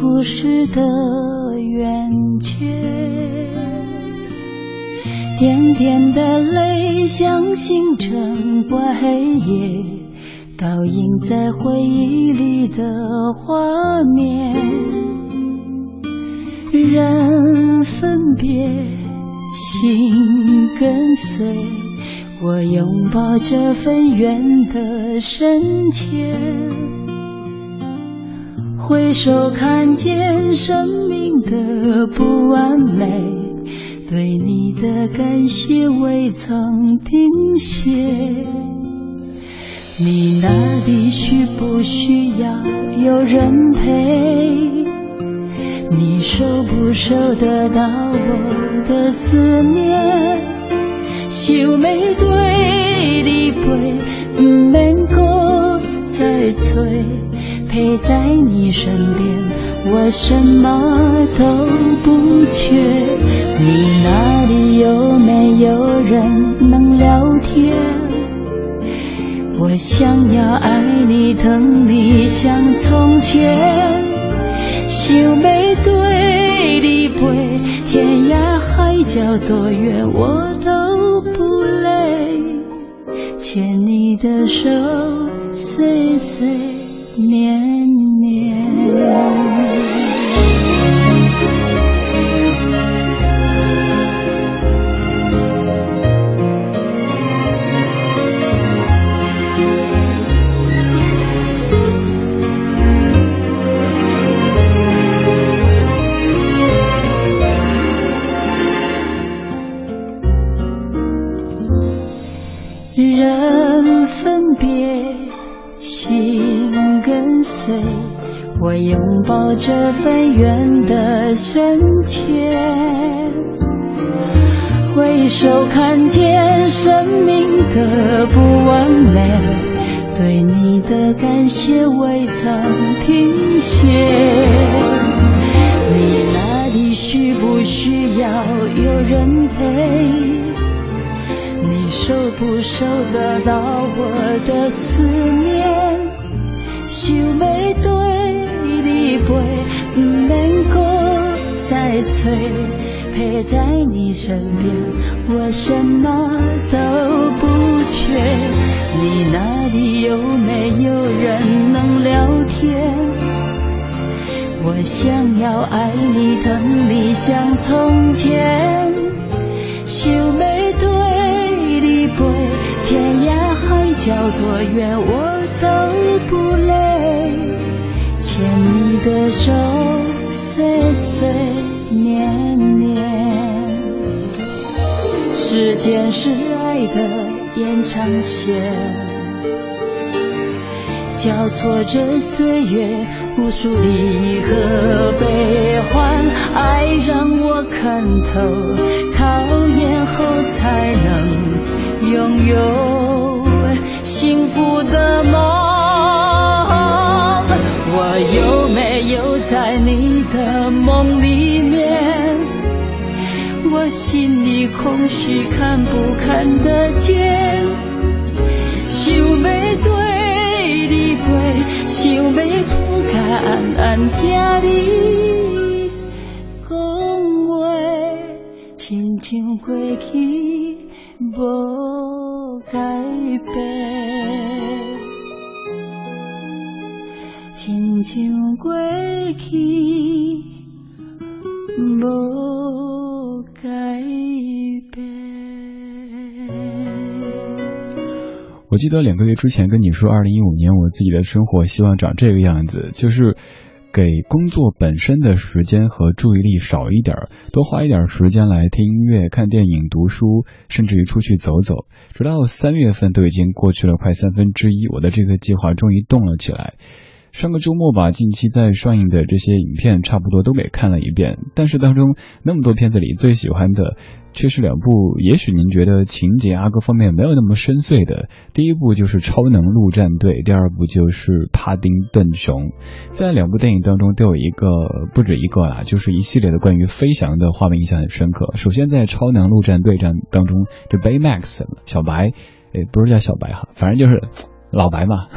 故事的圆缺。点点的泪像星辰 qua 黑夜，倒映在回忆里的画面。人分别，心跟随。我拥抱这份缘的深切，回首看见生命的不完美，对你的感谢未曾停歇。你那里需不需要有人陪？你收不收得到我的思念？陪在你身边，我什么都不缺。你那里有没有人能聊天？我想要爱你，疼你像从前，想要对你陪，天涯海角多远我都不累，牵你的手，岁岁年这份缘的深切。回首看见生命的不完美，对你的感谢未曾停歇。你那里需不需要有人陪？你收不收得到我的思念？对你陪，不免搁再催，陪在你身边，我什么都不缺。你那里有没有人能聊天？我想要爱你，疼你像从前，想要对你陪，天涯海角多远我都不累，牵你的手，岁岁年年。时间是爱的延长线。交错着岁月，无数离合悲欢，爱让我看透，考验后才能拥有幸福的梦。有没有在你的梦里面？我心里空虚，看不看得见？想要对你陪，想要不敢安安听你讲话，亲像过去无改变，像过去无改变。我记得两个月之前跟你说，二零一五年我自己的生活希望长这个样子，就是给工作本身的时间和注意力少一点，多花一点时间来听音乐、看电影、读书，甚至于出去走走。直到三月份都已经过去了快三分之一，我的这个计划终于动了起来。上个周末把近期在上映的这些影片差不多都给看了一遍，但是当中那么多片子里最喜欢的却是两部，也许您觉得情节啊各方面没有那么深邃的。第一部就是《超能陆战队》，第二部就是《帕丁顿熊》。在两部电影当中都有一个不止一个啦，就是一系列的关于飞翔的画面印象很深刻。首先在《超能陆战队》战当中，这 Baymax 小白，诶不是叫小白哈，反正就是老白嘛。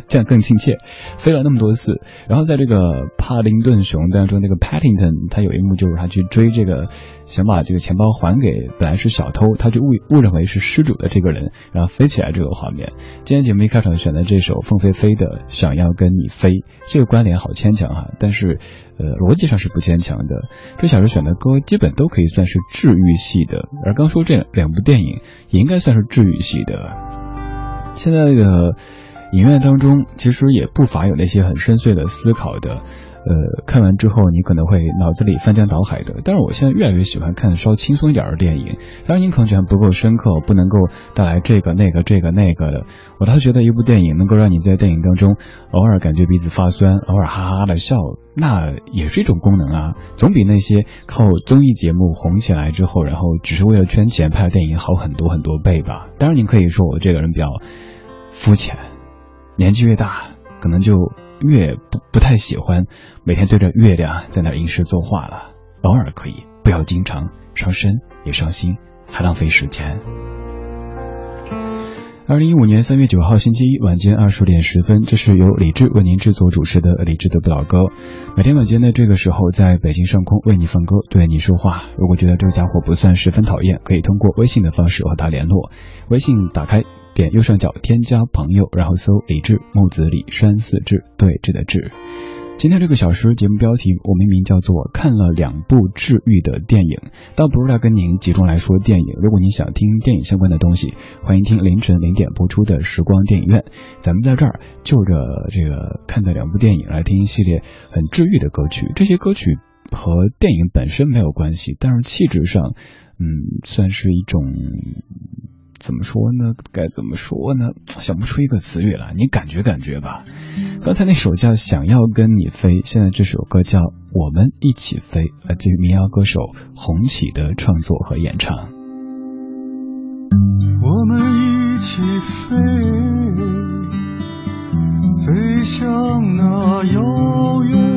这样更亲切，飞了那么多次，然后在这个帕丁顿熊当中，那个 Paddington 他有一幕就是他去追这个，想把这个钱包还给本来是小偷，他就误误认为是失主的这个人，然后飞起来这个画面。今天节目一开场选的这首凤飞飞的《想要跟你飞》，这个关联好牵强哈，但是呃逻辑上是不牵强的。这小时选的歌基本都可以算是治愈系的，而刚说这两部电影也应该算是治愈系的。现在的。影院当中其实也不乏有那些很深邃的思考的，呃，看完之后你可能会脑子里翻江倒海的。但是我现在越来越喜欢看稍轻松一点的电影，当然您可能觉得不够深刻，不能够带来这个那个这个那个的。我倒觉得一部电影能够让你在电影当中偶尔感觉鼻子发酸，偶尔哈哈的笑，那也是一种功能啊，总比那些靠综艺节目红起来之后，然后只是为了圈钱拍的电影好很多很多倍吧。当然您可以说我这个人比较肤浅。年纪越大，可能就越不不太喜欢每天对着月亮在那吟诗作画了。偶尔可以，不要经常，伤身也伤心，还浪费时间。二零一五年三月九号星期一晚间二十点十分，这是由李志为您制作主持的李志的不老歌。每天晚间的这个时候，在北京上空为你放歌，对你说话。如果觉得这个家伙不算十分讨厌，可以通过微信的方式和他联络。微信打开，点右上角添加朋友，然后搜李志木子李山四志对志的志。今天这个小时节目标题，我明明叫做看了两部治愈的电影，倒不是来跟您集中来说电影。如果您想听电影相关的东西，欢迎听凌晨零点播出的时光电影院。咱们在这儿就着这个看的两部电影来听一系列很治愈的歌曲。这些歌曲和电影本身没有关系，但是气质上，嗯，算是一种。怎么说呢？该怎么说呢？想不出一个词语了，你感觉感觉吧。刚才那首叫《想要跟你飞》，现在这首歌叫《我们一起飞》，来自于民谣歌手红旗的创作和演唱。我们一起飞，飞向那遥远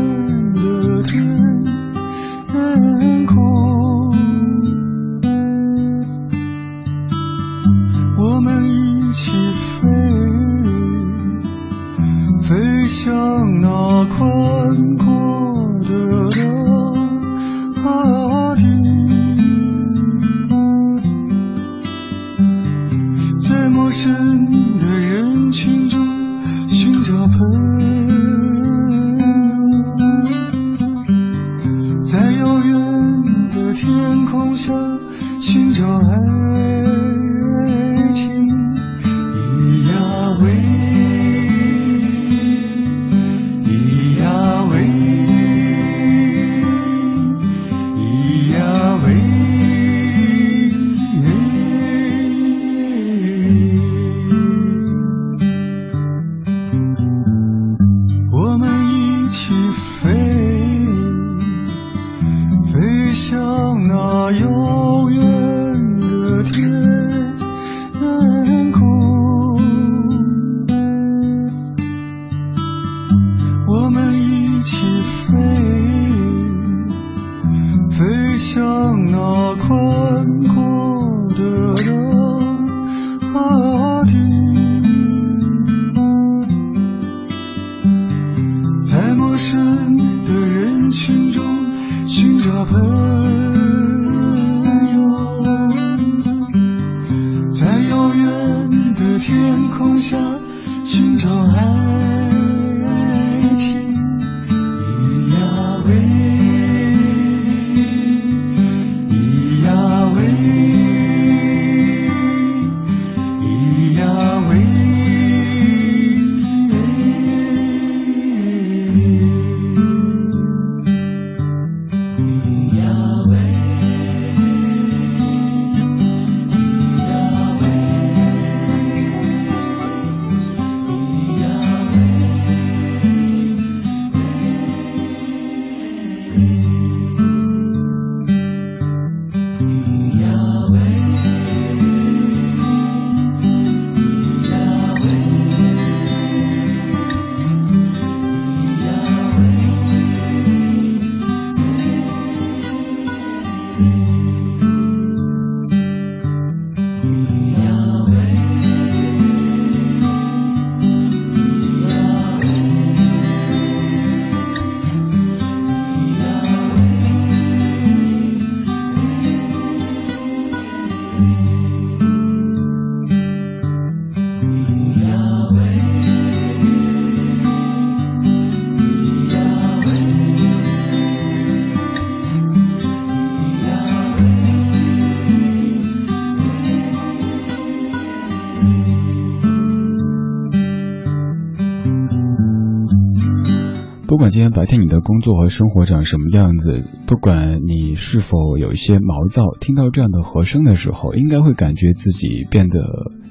不管今天白天你的工作和生活长什么样子，不管你是否有一些毛躁，听到这样的和声的时候，应该会感觉自己变得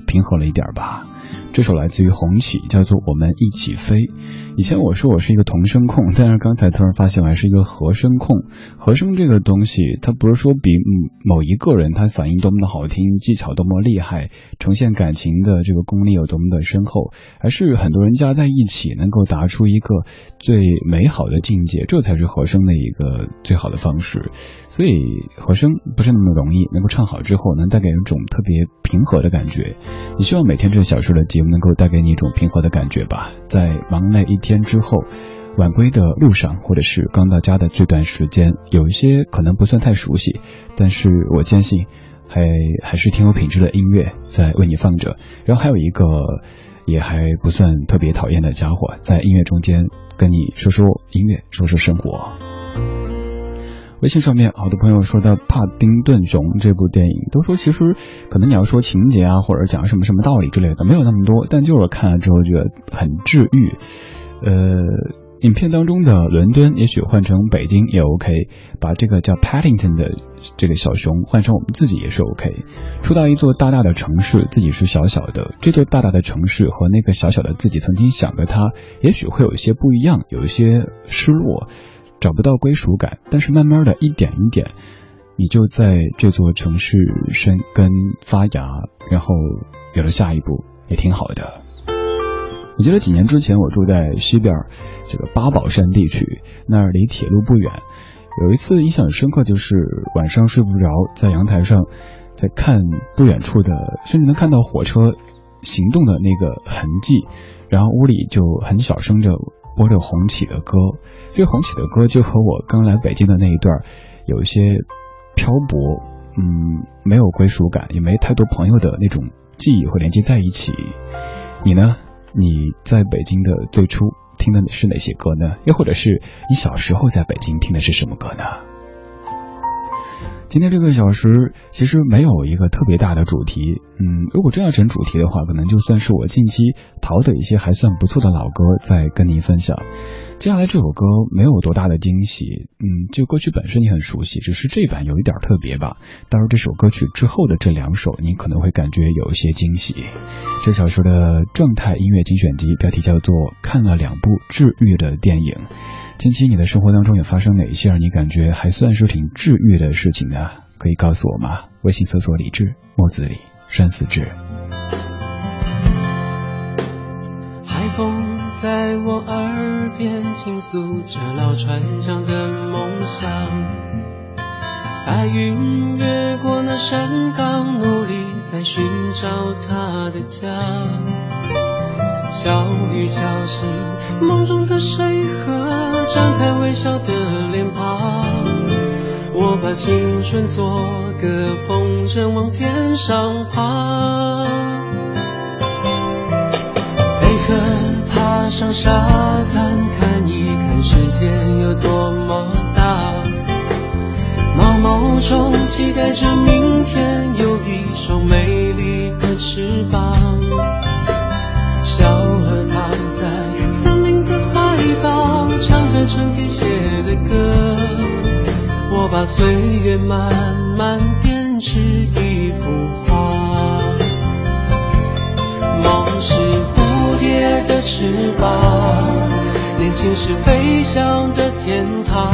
平和了一点吧。这首来自于红旗，叫做《我们一起飞》。以前我说我是一个童声控，但是刚才突然发现我还是一个和声控。和声这个东西，它不是说比某一个人他嗓音多么的好听，技巧多么厉害，呈现感情的这个功力有多么的深厚，而是很多人加在一起能够达出一个最美好的境界，这才是和声的一个最好的方式。所以和声不是那么容易，能够唱好之后，能带给人一种特别平和的感觉。你希望每天这个小时的节目能够带给你一种平和的感觉吧？在忙累一天之后，晚归的路上，或者是刚到家的这段时间，有一些可能不算太熟悉，但是我坚信还还是挺有品质的音乐在为你放着。然后还有一个也还不算特别讨厌的家伙，在音乐中间跟你说说音乐，说说生活。微信上面好多朋友说到《帕丁顿熊》这部电影，都说其实可能你要说情节啊，或者讲什么什么道理之类的，没有那么多，但就是看了之后觉得很治愈。呃，影片当中的伦敦也许换成北京也 OK，把这个叫 Paddington 的这个小熊换成我们自己也是 OK。说到一座大大的城市，自己是小小的，这座大大的城市和那个小小的自己曾经想的他，也许会有一些不一样，有一些失落。找不到归属感，但是慢慢的一点一点，你就在这座城市生根发芽，然后有了下一步，也挺好的。我记得几年之前我住在西边这个八宝山地区，那儿离铁路不远。有一次印象很深刻，就是晚上睡不着，在阳台上在看不远处的，甚至能看到火车行动的那个痕迹，然后屋里就很小声着。播着红起的歌，所以红起的歌就和我刚来北京的那一段有一些漂泊，嗯，没有归属感，也没太多朋友的那种记忆会连接在一起。你呢？你在北京的最初听的是哪些歌呢？又或者是你小时候在北京听的是什么歌呢？今天这个小时其实没有一个特别大的主题，嗯，如果真要整主题的话，可能就算是我近期淘的一些还算不错的老歌在跟您分享。接下来这首歌没有多大的惊喜，嗯，这歌曲本身你很熟悉，只是这版有一点特别吧。到时候这首歌曲之后的这两首，你可能会感觉有一些惊喜。这小时的状态音乐精选集标题叫做《看了两部治愈的电影》。近期你的生活当中有发生哪些让你感觉还算是挺治愈的事情呢？可以告诉我吗？微信搜索“李志木子李山寺志”。海风在我耳边倾诉着老船长的梦想，白云越过那山岗，努力在寻找他的家。小雨敲醒梦中的水河，张开微笑的脸庞。我把青春做个风筝，往天上爬。贝壳爬上沙滩，看一看世界有多么大。毛毛虫期待着明天有一双美丽的翅膀。春天写的歌。我把岁月慢慢编织一幅画。梦是蝴蝶的翅膀，年轻时飞翔的天堂。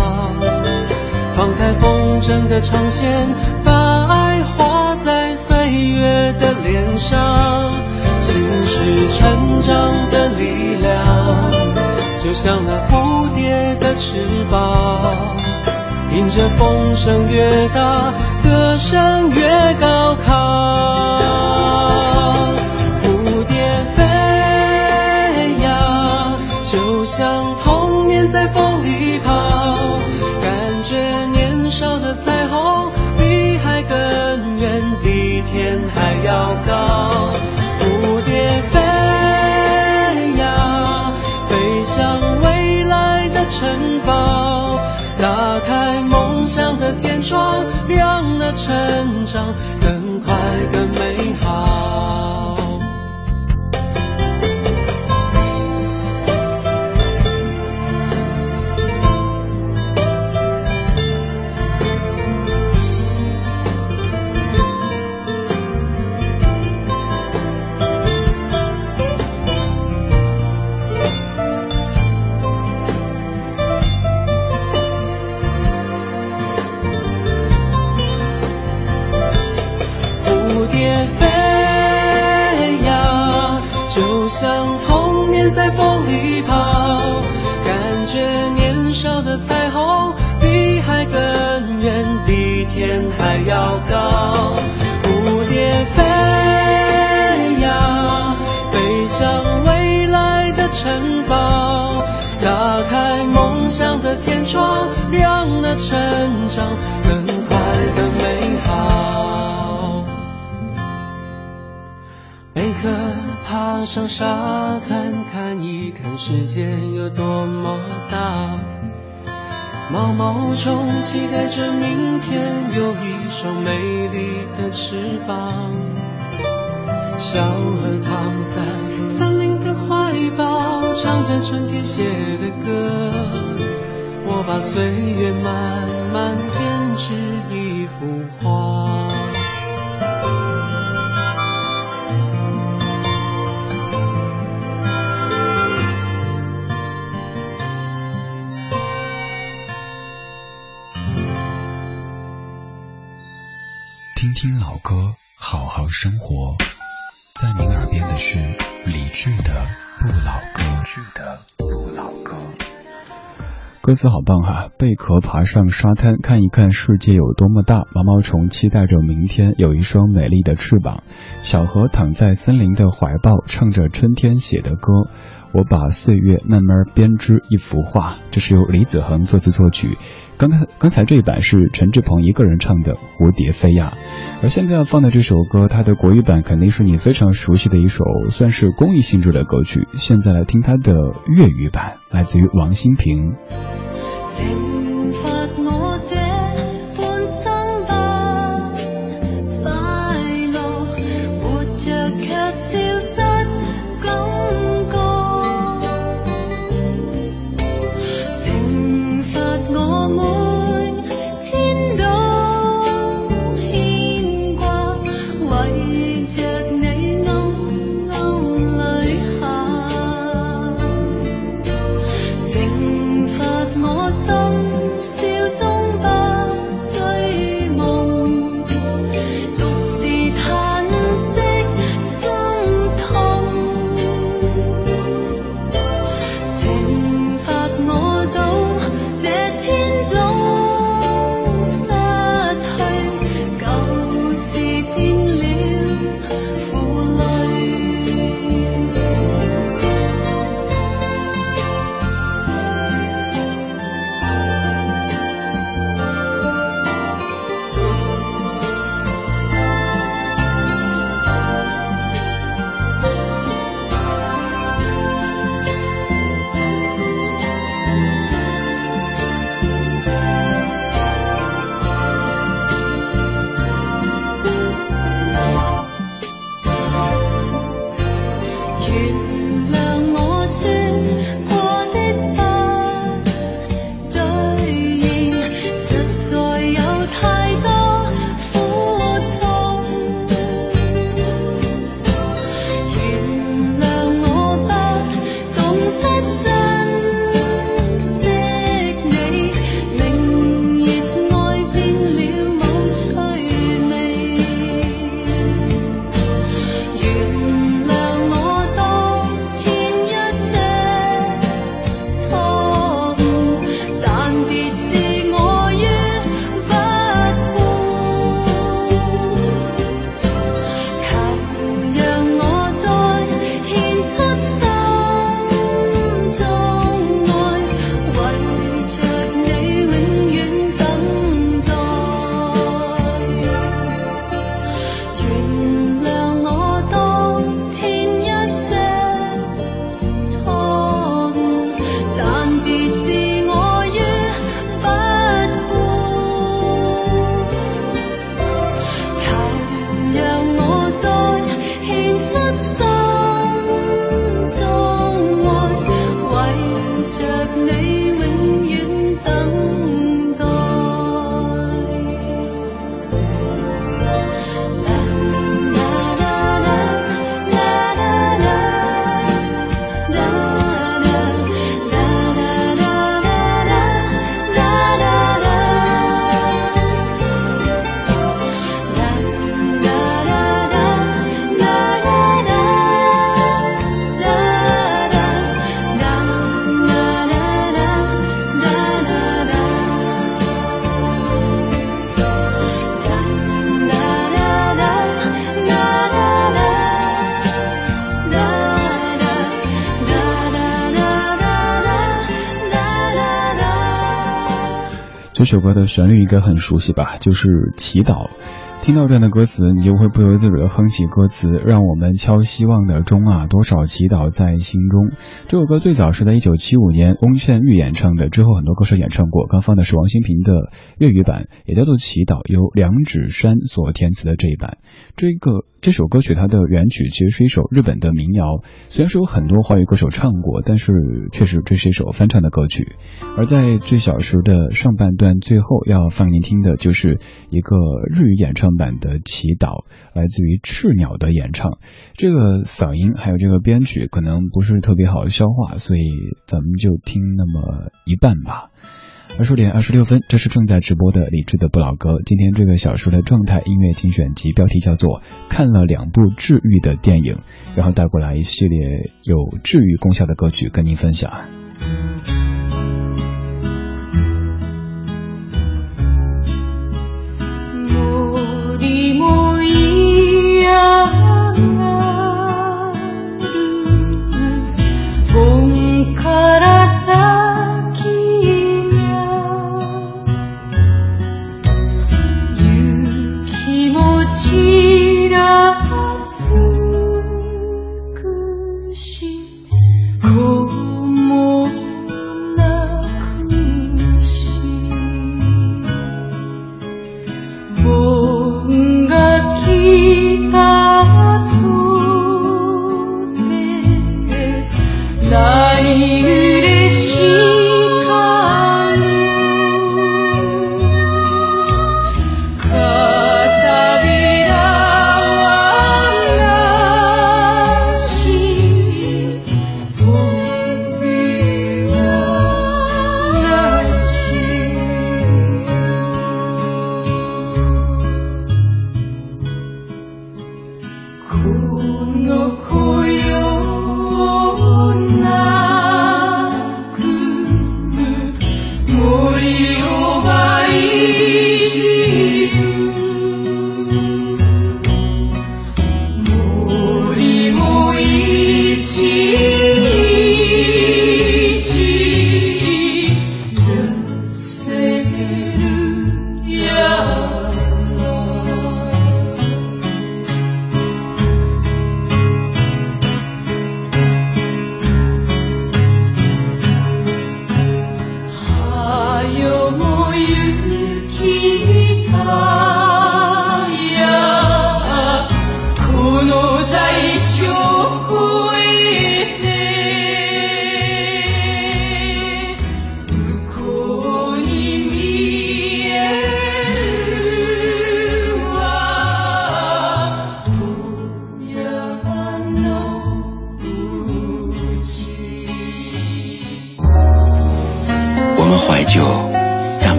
放开风筝的长线，把爱画在岁月的脸上。心是成长的力量，就像那蝴蝶的翅膀。迎着风声越大，歌声越高亢。蝴蝶飞呀，就像童年在风里跑，感觉年少的彩虹比海更远，比天还要高。着春天写的歌。我把岁月慢慢编织一幅画。听听老歌，好好生活。在您耳边的是理智的不老歌。的不老歌。歌词好棒哈！贝壳爬上沙滩，看一看世界有多么大。毛毛虫期待着明天有一双美丽的翅膀。小河躺在森林的怀抱，唱着春天写的歌。我把岁月慢慢编织一幅画。这是由李子恒作词作曲。刚才刚才这一版是陈志朋一个人唱的《蝴蝶飞呀》，而现在要放的这首歌，它的国语版肯定是你非常熟悉的一首，算是公益性质的歌曲。现在来听它的粤语版，来自于王心平。这首歌的旋律应该很熟悉吧？就是祈祷。听到这样的歌词，你就会不由自主的哼起歌词，让我们敲希望的钟啊，多少祈祷在心中。这首歌最早是在一九七五年翁倩玉演唱的，之后很多歌手演唱过。刚放的是王心平的粤语版，也叫做祈祷，由梁芷珊所填词的这一版。这个这首歌曲它的原曲其实是一首日本的民谣，虽然说有很多华语歌手唱过，但是确实这是一首翻唱的歌曲。而在这小时的上半段最后要放您听的就是一个日语演唱。版的祈祷来自于赤鸟的演唱，这个嗓音还有这个编曲可能不是特别好消化，所以咱们就听那么一半吧。二十点二十六分，这是正在直播的李志的不老歌。今天这个小说的状态音乐精选集标题叫做看了两部治愈的电影，然后带过来一系列有治愈功效的歌曲跟您分享。夜来，梦缠绕。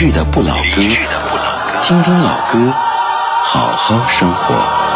去的不老歌听听老歌好好生活。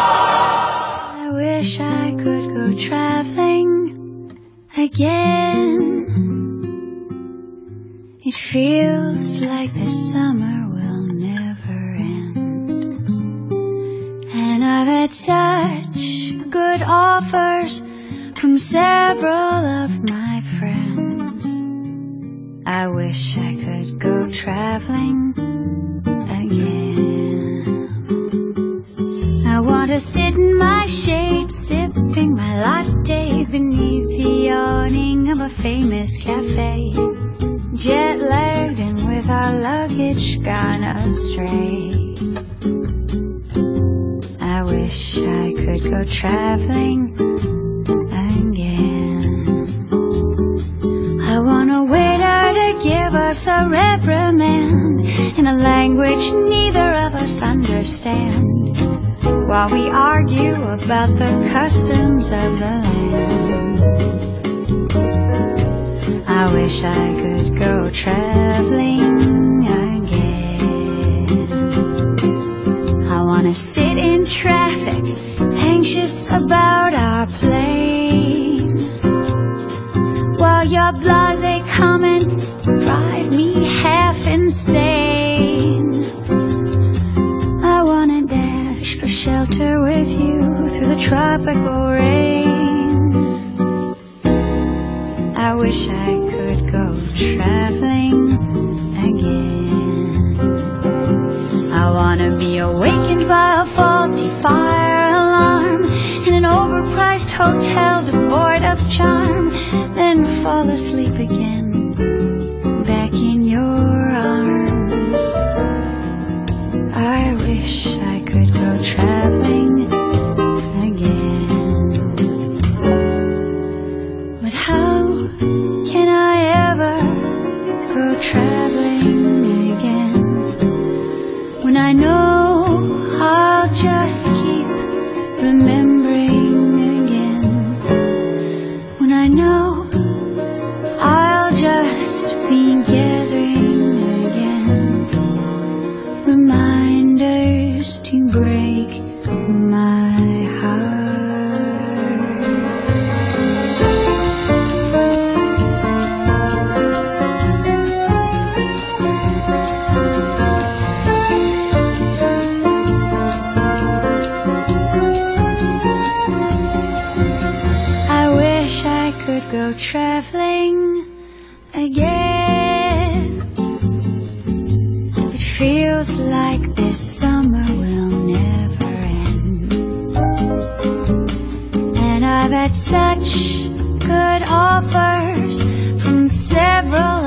Such good offers from several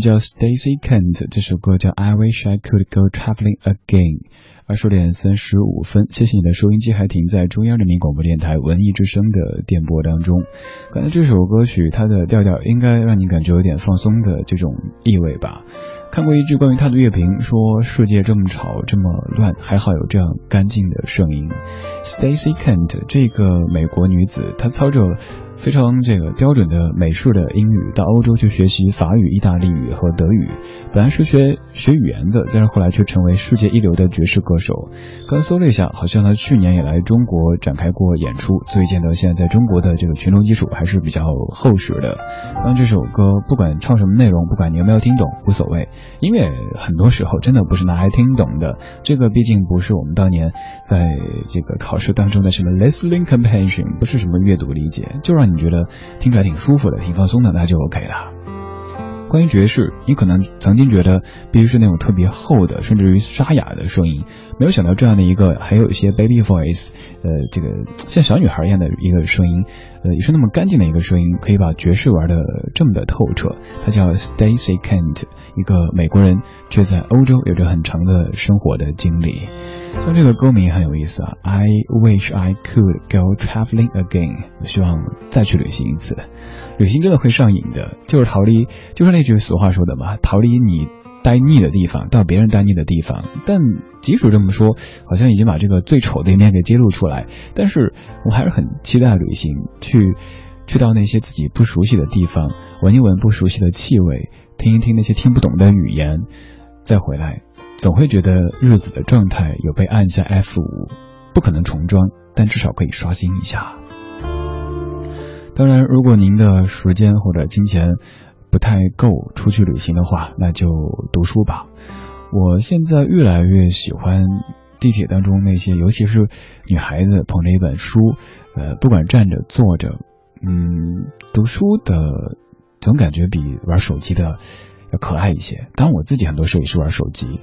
叫 Stacy Kent，这首歌叫 I Wish I Could Go Traveling Again。二十点三十五分，谢谢你的收音机还停在中央人民广播电台文艺之声的电波当中。刚才这首歌曲，它的调调应该让你感觉有点放松的这种意味吧。看过一句关于他的乐评，说世界这么吵这么乱，还好有这样干净的声音。Stacy Kent 这个美国女子，她操着非常这个标准的美式的英语，到欧洲去学习法语、意大利语和德语。本来是学学语言的，但是后来却成为世界一流的爵士歌手。刚搜了一下，好像他去年也来中国展开过演出，所以见到现在在中国的这个群众基础还是比较厚实的。当，这首歌不管唱什么内容，不管你有没有听懂，无所谓。音乐很多时候真的不是拿来听懂的，这个毕竟不是我们当年在这个考试当中的什么 listening comprehension，不是什么阅读理解，就让你你觉得听起来挺舒服的、挺放松的，那就 OK 了。关于爵士，你可能曾经觉得必须是那种特别厚的，甚至于沙哑的声音，没有想到这样的一个还有一些 baby voice，呃，这个像小女孩一样的一个声音，呃，也是那么干净的一个声音，可以把爵士玩的这么的透彻。她叫 Stacy Kent，一个美国人，却在欧洲有着很长的生活的经历。那这个歌名很有意思啊，I wish I could go traveling again，我希望再去旅行一次。旅行真的会上瘾的，就是逃离，就是那句俗话说的嘛，逃离你待腻的地方，到别人待腻的地方。但即使这么说，好像已经把这个最丑的一面给揭露出来，但是我还是很期待旅行，去去到那些自己不熟悉的地方，闻一闻不熟悉的气味，听一听那些听不懂的语言，再回来，总会觉得日子的状态有被按下 F 五，不可能重装，但至少可以刷新一下。当然，如果您的时间或者金钱不太够出去旅行的话，那就读书吧。我现在越来越喜欢地铁当中那些，尤其是女孩子捧着一本书，呃，不管站着坐着，嗯，读书的总感觉比玩手机的要可爱一些。当然，我自己很多时候也是玩手机。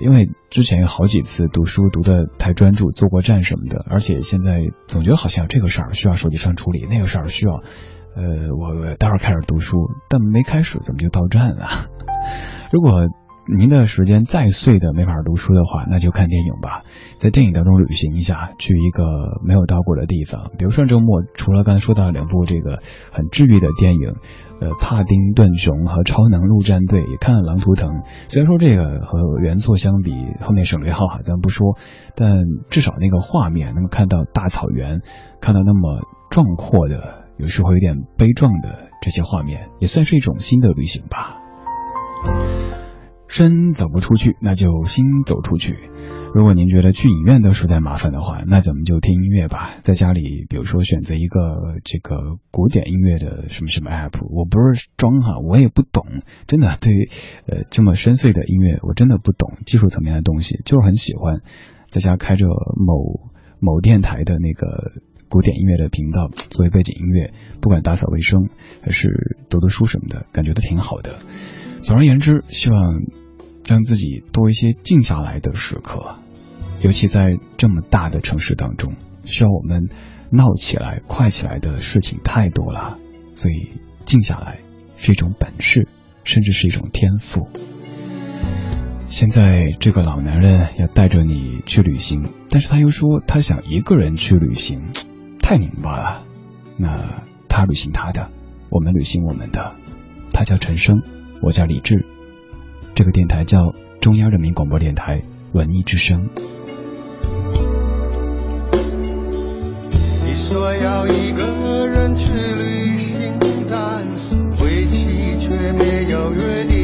因为之前有好几次读书读的太专注，坐过站什么的，而且现在总觉得好像这个事儿需要手机上处理，那个事儿需要，呃，我待会儿开始读书，但没开始怎么就到站了？如果您的时间再碎的没法读书的话，那就看电影吧，在电影当中旅行一下，去一个没有到过的地方。比如说周末，除了刚才说到两部这个很治愈的电影，呃，《帕丁顿熊》和《超能陆战队》，也看了《狼图腾》。虽然说这个和原作相比，后面省略号哈，咱不说，但至少那个画面能够看到大草原，看到那么壮阔的，有时候有点悲壮的这些画面，也算是一种新的旅行吧。身走不出去，那就心走出去。如果您觉得去影院都实在麻烦的话，那咱们就听音乐吧。在家里，比如说选择一个这个古典音乐的什么什么 app，我不是装哈，我也不懂，真的对于呃这么深邃的音乐，我真的不懂技术层面的东西，就是很喜欢在家开着某某电台的那个古典音乐的频道作为背景音乐，不管打扫卫生还是读读书什么的，感觉都挺好的。总而言之，希望。让自己多一些静下来的时刻，尤其在这么大的城市当中，需要我们闹起来、快起来的事情太多了，所以静下来是一种本事，甚至是一种天赋。现在这个老男人要带着你去旅行，但是他又说他想一个人去旅行，太拧巴了。那他旅行他的，我们旅行我们的。他叫陈生，我叫李志。这个电台叫中央人民广播电台文艺之声。你说要一个人去旅行，但是归期却没有约定。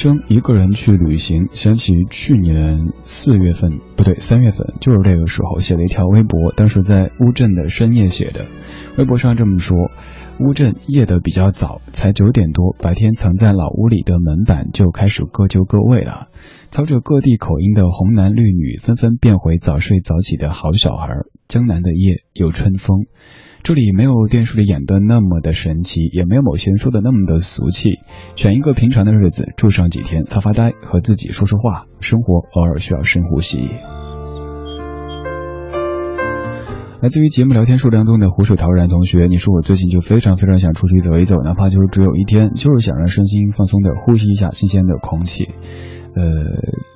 生一个人去旅行，想起去年四月份，不对，三月份，就是这个时候写了一条微博，当时在乌镇的深夜写的。微博上这么说：乌镇夜的比较早，才九点多，白天藏在老屋里的门板就开始各就各位了。操着各地口音的红男绿女纷纷变回早睡早起的好小孩。江南的夜有春风。这里没有电视里演的那么的神奇，也没有某些人说的那么的俗气。选一个平常的日子住上几天，发发呆，和自己说说话。生活偶尔需要深呼吸。来自于节目聊天数量中的湖水陶然同学，你说我最近就非常非常想出去走一走，哪怕就是只有一天，就是想让身心放松的呼吸一下新鲜的空气。呃，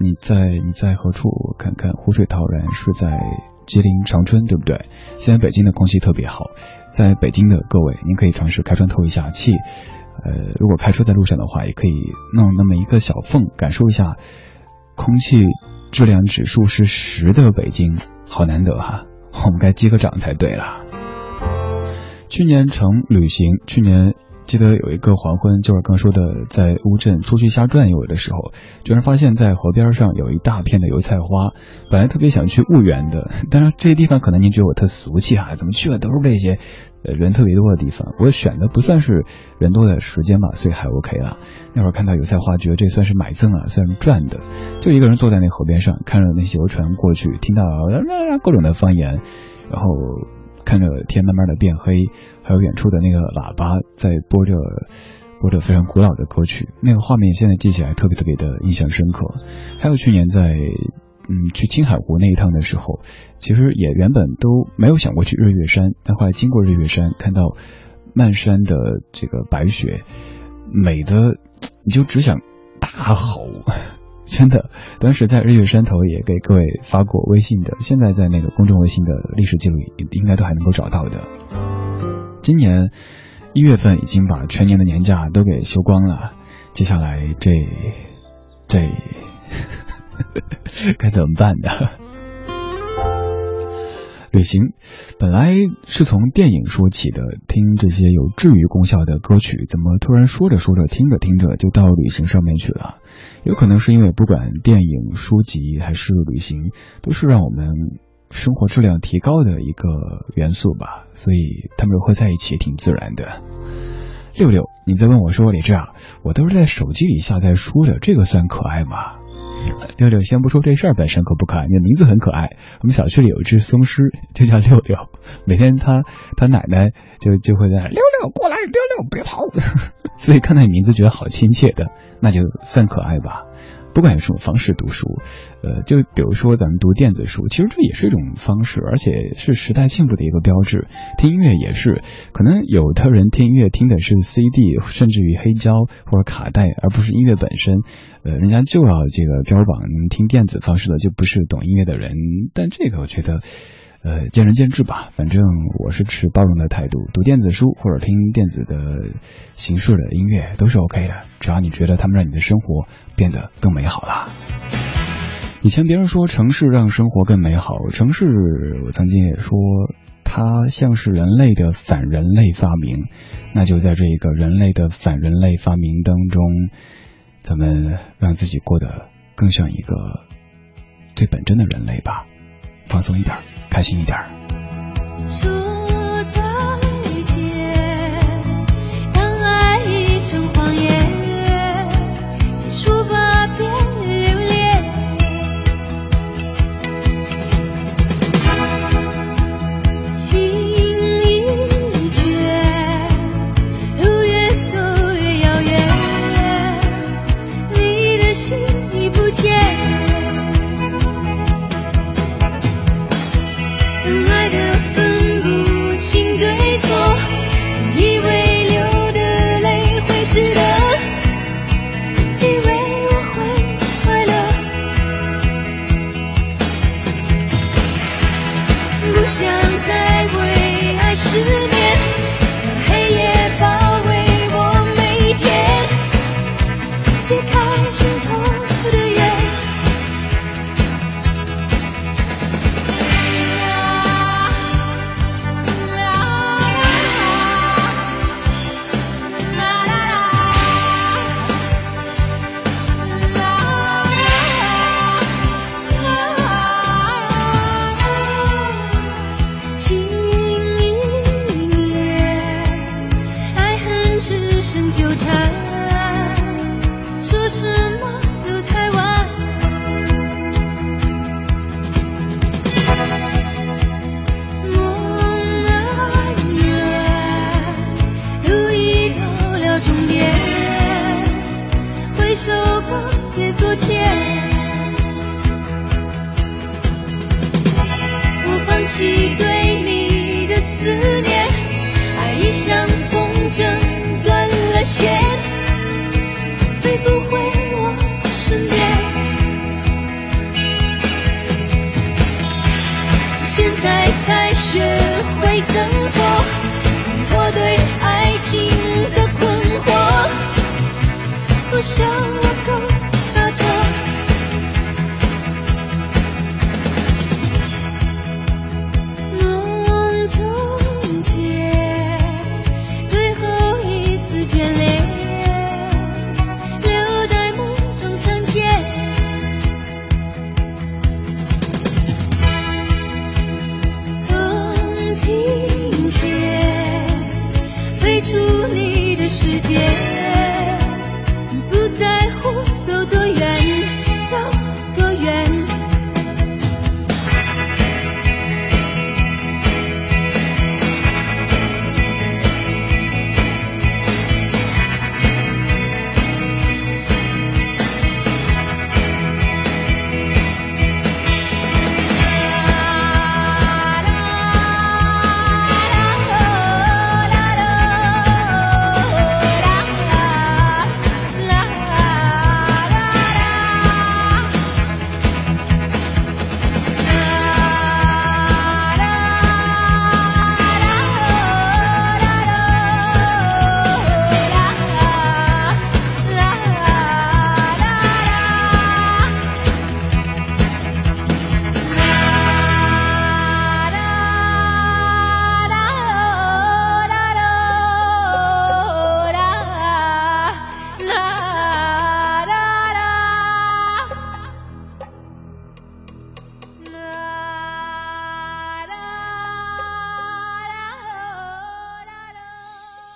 你在你在何处？看看湖水陶然是在。吉林长春，对不对？现在北京的空气特别好，在北京的各位，您可以尝试开窗透一下气。呃，如果开车在路上的话，也可以弄那么一个小缝，感受一下空气质量指数是十的北京，好难得哈！我们该击个掌才对了。去年成旅行，去年。记得有一个黄昏，就是刚说的，在乌镇出去瞎转悠的时候，居然发现，在河边上有一大片的油菜花。本来特别想去婺源的，但是这些地方可能您觉得我特俗气哈，怎么去了都是这些，呃，人特别多的地方。我选的不算是人多的时间吧，所以还 OK 了。那会儿看到油菜花，觉得这算是买赠啊，算是赚的。就一个人坐在那河边上，看着那些游船过去，听到各种的方言，然后。看着天慢慢的变黑，还有远处的那个喇叭在播着播着非常古老的歌曲，那个画面现在记起来特别特别的印象深刻。还有去年在嗯去青海湖那一趟的时候，其实也原本都没有想过去日月山，但后来经过日月山，看到漫山的这个白雪，美的你就只想大吼。真的，当时在日月山头也给各位发过微信的，现在在那个公众微信的历史记录里应该都还能够找到的。今年一月份已经把全年的年假都给休光了，接下来这这 该怎么办呢？旅行本来是从电影说起的，听这些有治愈功效的歌曲，怎么突然说着说着，听着听着就到旅行上面去了？有可能是因为不管电影、书籍还是旅行，都是让我们生活质量提高的一个元素吧，所以他们会在一起挺自然的。六六，你在问我说李志啊，我都是在手机里下载书的，这个算可爱吗？六六，先不说这事儿本身可不可爱，你的名字很可爱。我们小区里有一只松狮，就叫六六。每天他他奶奶就就会在六六过来，六六别跑，所以看到你名字觉得好亲切的，那就算可爱吧。不管用什么方式读书，呃，就比如说咱们读电子书，其实这也是一种方式，而且是时代进步的一个标志。听音乐也是，可能有的人听音乐听的是 CD，甚至于黑胶或者卡带，而不是音乐本身。呃，人家就要这个标榜听电子方式的，就不是懂音乐的人。但这个我觉得。呃，见仁见智吧，反正我是持包容的态度，读电子书或者听电子的形式的音乐都是 OK 的，只要你觉得他们让你的生活变得更美好了。以前别人说城市让生活更美好，城市我曾经也说它像是人类的反人类发明，那就在这一个人类的反人类发明当中，咱们让自己过得更像一个最本真的人类吧，放松一点。开心一点儿。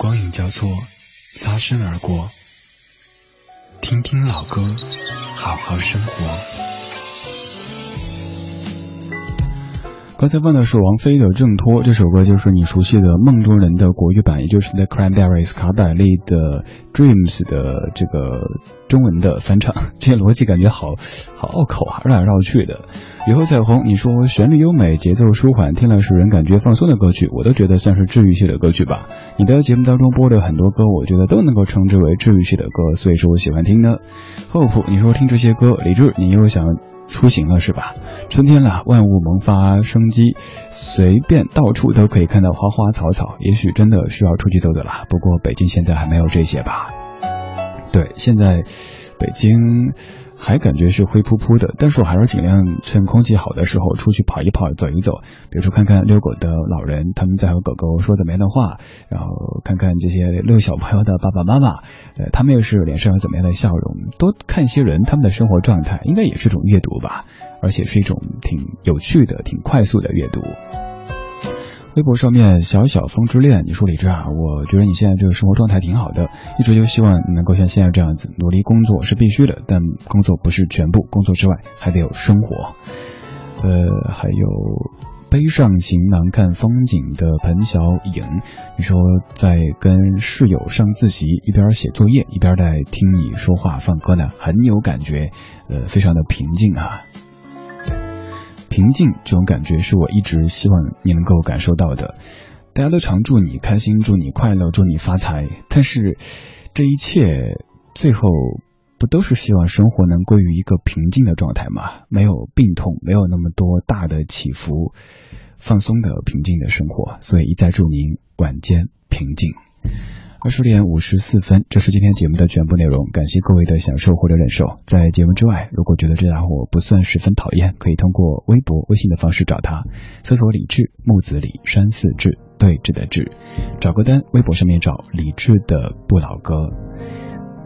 光影交错，擦身而过。听听老歌，好好生活。刚才问的是王菲的《挣脱》，这首歌就是你熟悉的《梦中人》的国语版，也就是 The Cranberries 卡百利的《Dreams》的这个中文的翻唱。这些逻辑感觉好好拗口啊，绕来绕去的。雨后彩虹，你说旋律优美，节奏舒缓，听了使人感觉放松的歌曲，我都觉得算是治愈系的歌曲吧。你的节目当中播的很多歌，我觉得都能够称之为治愈系的歌，所以说我喜欢听呢。Hope，，你说听这些歌，李志，你又想出行了是吧？春天了，万物萌发生机，随便到处都可以看到花花草草，也许真的需要出去走走了。不过北京现在还没有这些吧？对，现在北京。还感觉是灰扑扑的，但是我还是尽量趁空气好的时候出去跑一跑、走一走，比如说看看遛狗的老人，他们在和狗狗说怎么样的话，然后看看这些遛小朋友的爸爸妈妈，呃，他们又是脸上有怎么样的笑容，多看一些人他们的生活状态，应该也是一种阅读吧，而且是一种挺有趣的、挺快速的阅读。微博上面小小风之恋，你说李志啊，我觉得你现在这个生活状态挺好的，一直就希望能够像现在这样子努力工作是必须的，但工作不是全部，工作之外还得有生活。呃，还有背上行囊看风景的彭小颖，你说在跟室友上自习，一边写作业一边在听你说话放歌呢，很有感觉，呃，非常的平静啊。平静这种感觉是我一直希望你能够感受到的。大家都常祝你开心，祝你快乐，祝你发财。但是这一切最后不都是希望生活能归于一个平静的状态吗？没有病痛，没有那么多大的起伏，放松的平静的生活。所以一再祝您晚间平静。二十点五十四分，这是今天节目的全部内容。感谢各位的享受或者忍受。在节目之外，如果觉得这家伙不算十分讨厌，可以通过微博、微信的方式找他，搜索李志、木子李、山寺志、对峙的志，找歌单，微博上面找李志的不老歌。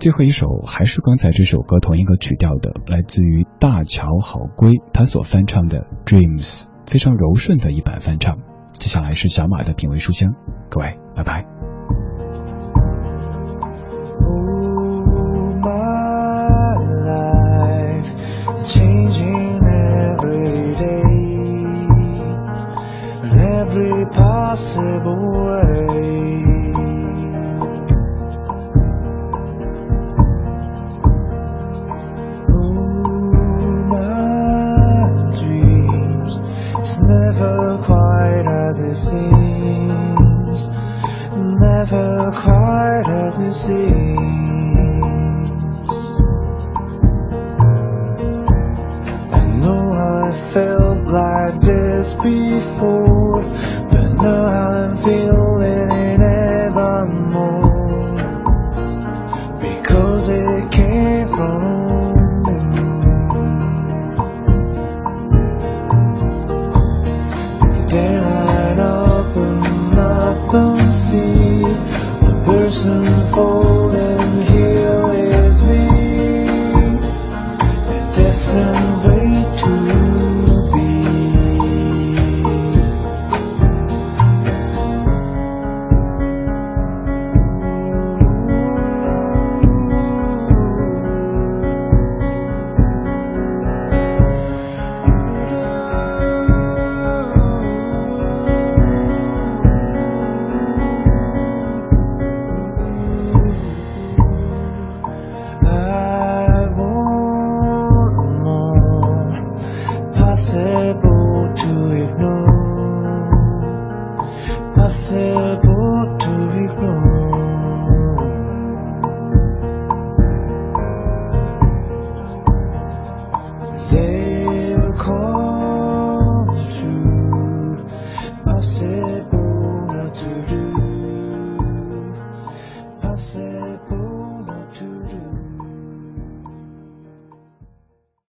最后一首还是刚才这首歌同一个曲调的，来自于大乔好归他所翻唱的《Dreams》，非常柔顺的一版翻唱。接下来是小马的品味书香，各位，拜拜。Ooh, my life changing every day. In every possible way. Ooh, my dreams, it's never quite as it seems never quite as it seems. I know I felt like this before.